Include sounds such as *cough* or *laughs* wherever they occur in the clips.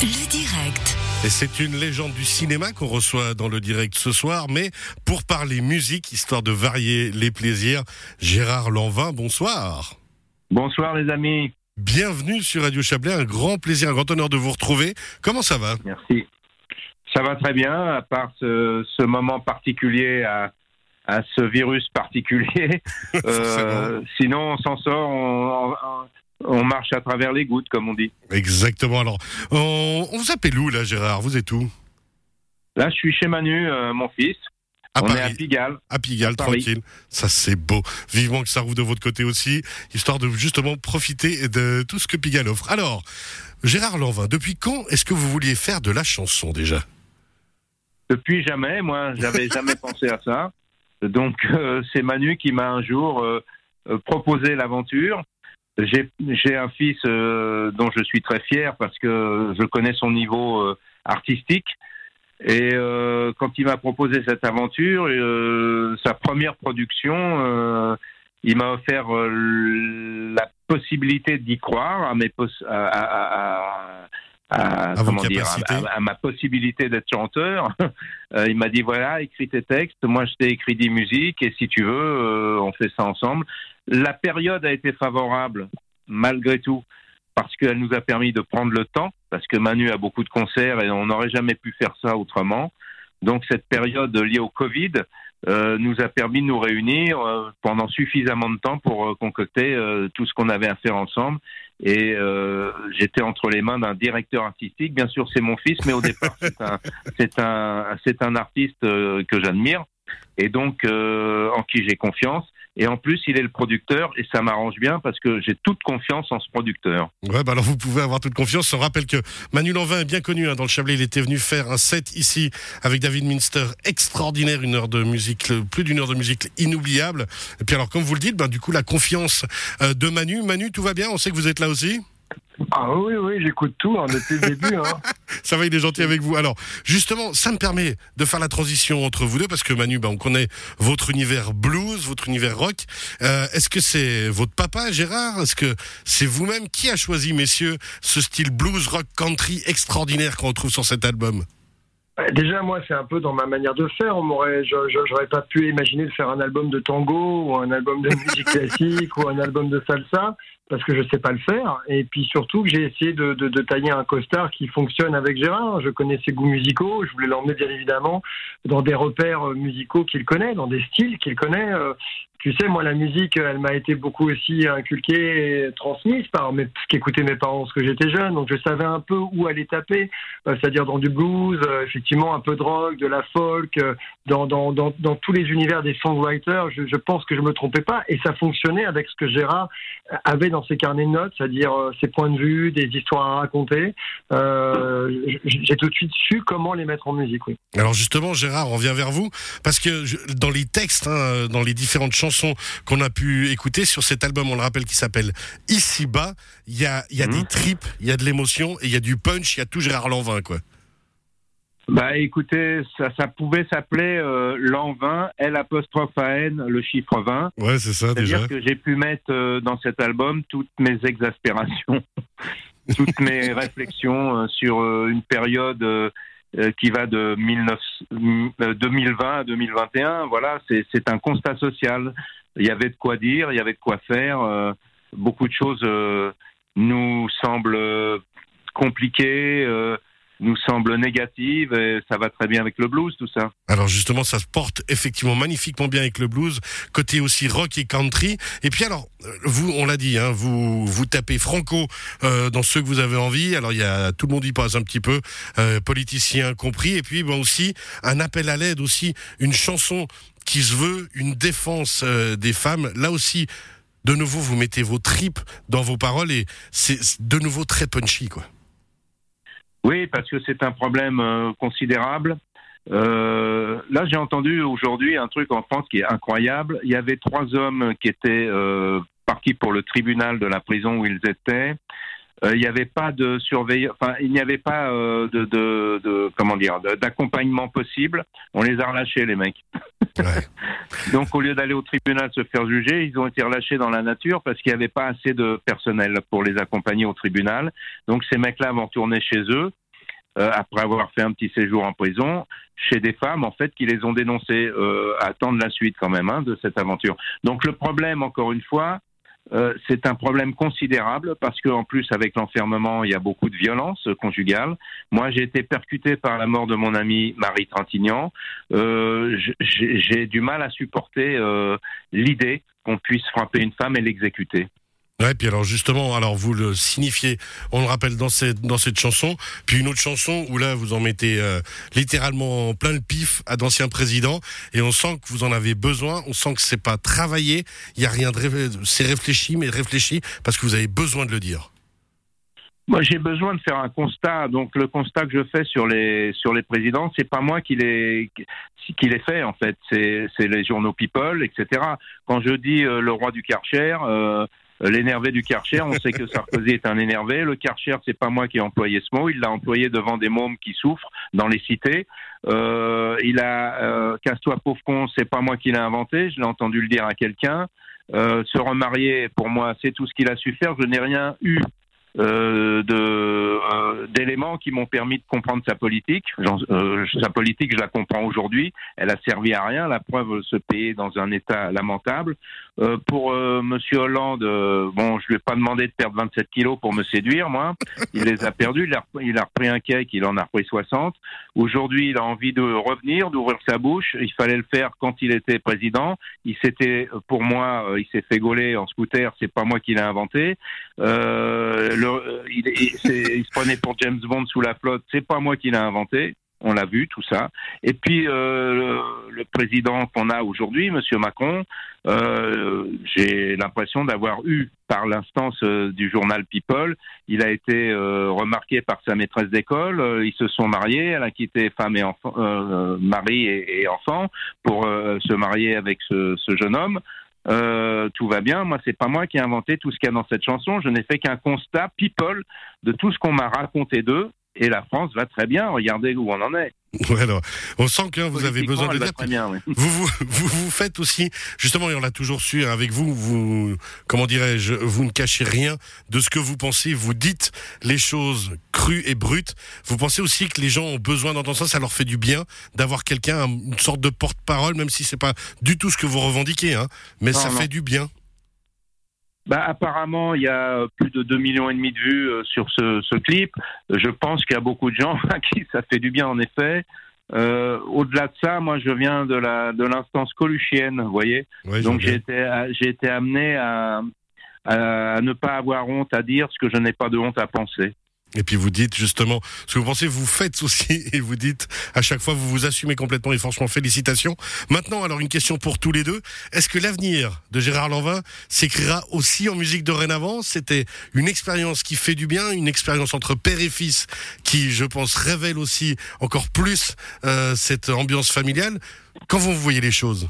Le direct. Et c'est une légende du cinéma qu'on reçoit dans le direct ce soir, mais pour parler musique, histoire de varier les plaisirs, Gérard Lanvin, bonsoir. Bonsoir les amis, Bienvenue sur Radio Chablais, un grand plaisir, un grand honneur de vous retrouver. Comment ça va? Merci. Ça va très bien, à part ce, ce moment particulier à, à ce virus particulier. *laughs* Euh, sinon, on s'en sort, on, on- on marche à travers les gouttes, comme on dit. Exactement. Alors, on, on vous appelle où là, Gérard? Vous êtes où? Là, je suis chez Manu, euh, mon fils. À on est à Paris. Pigalle. À Pigalle, à Paris. tranquille. Ça, c'est beau. Vivement que ça roule de votre côté aussi, histoire de justement profiter de tout ce que Pigalle offre. Alors, Gérard Lanvin, depuis quand est-ce que vous vouliez faire de la chanson déjà? Depuis jamais, moi, j'avais jamais pensé à ça. *laughs* Donc, euh, c'est Manu qui m'a un jour euh, proposé l'aventure. J'ai un fils euh, dont je suis très fier parce que je connais son niveau euh, artistique. Et euh, quand il m'a proposé cette aventure, euh, sa première production, euh, il m'a offert euh, la possibilité d'y croire à mes à, à- à- comment dire, à- ma possibilité d'être chanteur. *laughs* Euh, il m'a dit voilà, écris tes textes, moi je t'ai écrit des musiques et si tu veux, euh, on fait ça ensemble. La période a été favorable malgré tout parce qu'elle nous a permis de prendre le temps parce que Manu a beaucoup de concerts et on n'aurait jamais pu faire ça autrement. Donc cette période liée au Covid nous a permis de nous réunir euh, pendant suffisamment de temps pour euh, concocter euh, tout ce qu'on avait à faire ensemble. Et euh, j'étais entre les mains d'un directeur artistique. Bien sûr, c'est mon fils, mais au départ, *laughs* c'est un, c'est un, c'est un artiste euh, que j'admire et donc euh, en qui j'ai confiance. Et en plus, il est le producteur et ça m'arrange bien parce que j'ai toute confiance en ce producteur. Ouais, bah alors vous pouvez avoir toute confiance. On rappelle que Manu Lanvin est bien connu hein, dans le Chablais. Il était venu faire un set ici avec David Minster, extraordinaire, une heure de musique, plus d'une heure de musique inoubliable. Et puis alors, comme vous le dites, bah, du coup, la confiance euh, de Manu. Manu, tout va bien? On sait que vous êtes là aussi? Ah oui, oui, j'écoute tout hein, depuis le début. Hein. *laughs* Ça va, il est gentil avec vous. Alors, justement, ça me permet de faire la transition entre vous deux, parce que Manu, bah, on connaît votre univers blues, votre univers rock. Euh, Est-ce que c'est votre papa, Gérard? Est-ce que c'est vous-même? Qui a choisi, messieurs, ce style blues, rock, country extraordinaire qu'on retrouve sur cet album? Euh, Déjà, moi, c'est un peu dans ma manière de faire. On m'aurait, j'aurais pas pu imaginer de faire un album de tango ou un album de musique *laughs* classique ou un album de salsa parce que je sais pas le faire. Et puis surtout que j'ai essayé de, tailler un costard qui fonctionne avec Gérard. Je connais ses goûts musicaux. Je voulais l'emmener bien évidemment dans des repères euh, musicaux qu'il connaît, dans des styles qu'il connaît. Euh, Tu sais, moi, la musique, elle m'a été beaucoup aussi inculquée et transmise par ce qu'écoutaient mes parents lorsque j'étais jeune. Donc, je savais un peu où aller taper, euh, c'est-à-dire dans du blues, effectivement, un peu de rock, de la folk, dans, dans, dans, dans tous les univers des songwriters. Je, je pense que je me trompais pas et ça fonctionnait avec ce que Gérard avait dans ses carnets de notes, c'est-à-dire euh, ses points de vue, des histoires à raconter. Euh, J'ai tout de suite su comment les mettre en musique, oui. Alors justement, Gérard, on vient vers vous, parce que je- dans les textes, hein, dans les différentes chansons qu'on a pu écouter sur cet album, on le rappelle, qui s'appelle Ici bas, il y a, il y a Mhm. des tripes, il y a de l'émotion, et il y a du punch, il y a tout Gérard Lanvin, quoi. Bah écoutez, ça, ça pouvait s'appeler euh, l'an 20, L apostrophe A N, le chiffre 20. Ouais, c'est ça déjà. C'est-à-dire que j'ai pu mettre euh, dans cet album toutes mes exaspérations, *laughs* toutes mes *laughs* réflexions euh, sur euh, une période euh, euh, qui va de 19 euh, 2020 à 2021. Voilà, c'est un constat social. Il y avait de quoi dire, il y avait de quoi faire. euh, beaucoup de choses euh, nous semblent compliquées, euh, nous semblent négatives, et ça va très bien avec le blues, tout ça. Alors justement, ça se porte effectivement magnifiquement bien avec le blues, côté aussi rock et country. Et puis alors, euh, vous, on l'a dit, hein, vous vous tapez franco euh, dans ceux que vous avez envie. Alors il y a tout le monde y passe un petit peu, euh, politiciens compris. Et puis bon aussi un appel à l'aide aussi, une chanson qui se veut une défense euh, des femmes. Là aussi, de nouveau, vous mettez vos tripes dans vos paroles et c'est de nouveau très punchy, quoi. Oui, parce que c'est un problème euh, considérable. Euh, là, j'ai entendu aujourd'hui un truc en France qui est incroyable. Il y avait trois hommes qui étaient euh, partis pour le tribunal de la prison où ils étaient. Euh, il n'y avait pas de surveillance, enfin, il n'y avait pas euh, de, de, de, comment dire, d'accompagnement possible. On les a relâchés, les mecs. *laughs* Donc, au lieu d'aller au tribunal se faire juger, ils ont été relâchés dans la nature parce qu'il n'y avait pas assez de personnel pour les accompagner au tribunal. Donc, ces mecs-là vont retourner chez eux. euh, après avoir fait un petit séjour en prison, chez des femmes en fait qui les ont dénoncées. Euh, attendre la suite quand même hein, de cette aventure. Donc le problème, encore une fois, euh, c'est un problème considérable parce qu'en plus avec l'enfermement, il y a beaucoup de violence conjugale. Moi, j'ai été percuté par la mort de mon ami Marie Trintignant. Euh, j'ai du mal à supporter euh, l'idée qu'on puisse frapper une femme et l'exécuter. Ouais, puis alors justement, alors vous le signifiez, on le rappelle dans cette dans cette chanson, puis une autre chanson où là vous en mettez euh, littéralement plein le pif à d'anciens présidents et on sent que vous en avez besoin, on sent que c'est pas travaillé, il y a rien de c'est réfléchi mais réfléchi parce que vous avez besoin de le dire. Moi, j'ai besoin de faire un constat. Donc, le constat que je fais sur les sur les présidents, c'est pas moi qui les qui les fait en fait. C'est les journaux People, etc. Quand je dis euh, le roi du Karcher, euh, l'énervé du Karcher, on sait que Sarkozy est un énervé. Le Karcher, c'est pas moi qui ai employé ce mot, il l'a employé devant des mômes qui souffrent dans les cités. Euh, il a euh, casse-toi pauvre con, c'est pas moi qui l'ai inventé, je l'ai entendu le dire à quelqu'un. Euh, se remarier, pour moi, c'est tout ce qu'il a su faire. Je n'ai rien eu euh, de euh, d'éléments qui m'ont permis de comprendre sa politique. Euh, sa politique, je la comprends aujourd'hui. Elle a servi à rien. La preuve, se payer dans un état lamentable. pour Monsieur Hollande, bon, je lui ai pas demandé de perdre 27 kilos pour me séduire, moi. Il les a perdus. Il a, repris un cake, il en a repris 60. Aujourd'hui, il a envie de revenir, d'ouvrir sa bouche. Il fallait le faire quand il était président. Il s'était, pour moi, il s'est fait gauler en scooter. C'est pas moi qui l'ai inventé. Euh, euh, il, se prenait pour James Bond sous la flotte. C'est pas moi qui l'ai inventé. On l'a vu, tout ça. Et puis euh, le, président qu'on a aujourd'hui, Monsieur Macron, euh, j'ai l'impression d'avoir eu, par l'instance du journal People, il a été remarqué par sa maîtresse d'école. ils se sont mariés. Elle a quitté femme et enfant, mari et, enfant pour se marier avec ce jeune homme. Euh, tout va bien. Moi, c'est pas moi qui ai inventé tout ce qu'il y a dans cette chanson. Je n'ai fait qu'un constat people de tout ce qu'on m'a raconté d'eux. Et la France va très bien. Regardez où on en est. Alors, on sent que vous avez besoin de dire. vous, vous, vous, faites aussi, justement, et on l'a toujours su hein, avec vous, vous, comment dirais-je, vous ne cachez rien de ce que vous pensez, vous dites les choses crues et brutes. Vous pensez aussi que les gens ont besoin d'entendre ça, ça leur fait du bien d'avoir quelqu'un, une sorte de porte-parole, même si c'est pas du tout ce que vous revendiquez, hein, mais ça fait du bien. Bah, apparemment, il y a plus de 2 millions et demi de vues euh, sur ce, ce clip. Je pense qu'il y a beaucoup de gens *laughs* à qui ça fait du bien, en effet. Euh, Au-delà de ça, moi, je viens de la de l'instance coluchienne, vous voyez. Donc j'ai été j'ai été amené à, à ne pas avoir honte à dire ce que je n'ai pas de honte à penser. Et puis vous dites justement ce que vous pensez, vous faites aussi *laughs* et vous dites à chaque fois vous vous assumez complètement et franchement félicitations. Maintenant alors une question pour tous les deux. Est-ce que l'avenir de Gérard Lanvin s'écrira aussi en musique dorénavant? C'était une expérience qui fait du bien, une expérience entre père et fils qui je pense révèle aussi encore plus euh, cette ambiance familiale. Quand vous voyez les choses?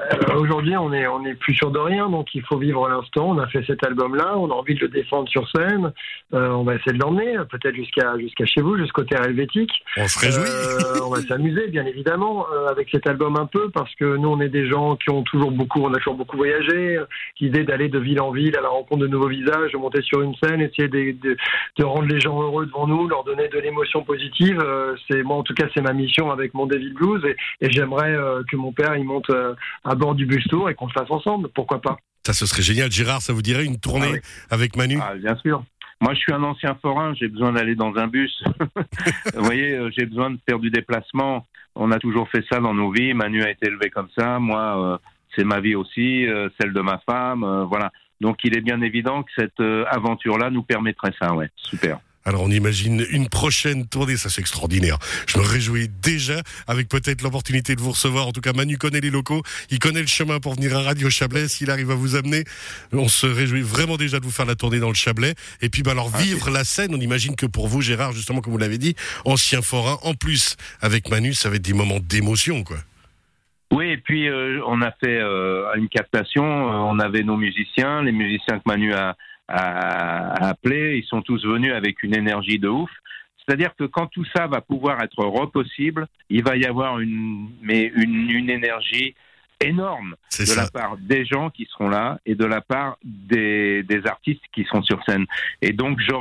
Euh, aujourd'hui, on est on est plus sûr de rien, donc il faut vivre l'instant. On a fait cet album-là, on a envie de le défendre sur scène. Euh, on va essayer de l'emmener, peut-être jusqu'à jusqu'à chez vous, jusqu'au terre helvétique. On se réjouit. Euh, on va s'amuser, bien évidemment, avec cet album un peu, parce que nous, on est des gens qui ont toujours beaucoup, on a toujours beaucoup voyagé. L'idée d'aller de ville en ville à la rencontre de nouveaux visages, de monter sur une scène, essayer de, de, de rendre les gens heureux devant nous, leur donner de l'émotion positive. c'est moi, en tout cas, c'est ma mission avec mon David Blues, et, et j'aimerais que mon père il monte à bord du bus tour et qu'on le fasse ensemble. Pourquoi pas Ça, ce serait génial. Gérard, ça vous dirait une tournée ah avec Manu? Ah, Bien sûr. Moi, je suis un ancien forain, j'ai besoin d'aller dans un bus. *laughs* vous voyez, euh, j'ai besoin de faire du déplacement. On a toujours fait ça dans nos vies. Manu a été élevé comme ça. Moi, euh, c'est ma vie aussi, euh, celle de ma femme. voilà. Donc, il est bien évident que cette aventure-là nous permettrait ça. Ouais, super. Alors on imagine une prochaine tournée, ça c'est extraordinaire. Je me réjouis déjà avec peut-être l'opportunité de vous recevoir. En tout cas, Manu connaît les locaux, il connaît le chemin pour venir à Radio Chablais. S'il arrive à vous amener, on se réjouit vraiment déjà de vous faire la tournée dans le Chablais. Et puis bah, alors ah, vivre la scène, on imagine que pour vous, Gérard, justement comme vous l'avez dit, ancien forain, en plus avec Manu, ça va être des moments d'émotion, quoi. Oui, et puis euh, on a fait euh, une captation, euh, on avait nos musiciens, les musiciens que Manu a à, appeler. Ils sont tous venus avec une énergie de ouf. C'est-à-dire que quand tout ça va pouvoir être repossible, il va y avoir une, mais une, une énergie énorme de la part des gens qui seront là et de la part des, des artistes qui seront sur scène. Et donc j'aurai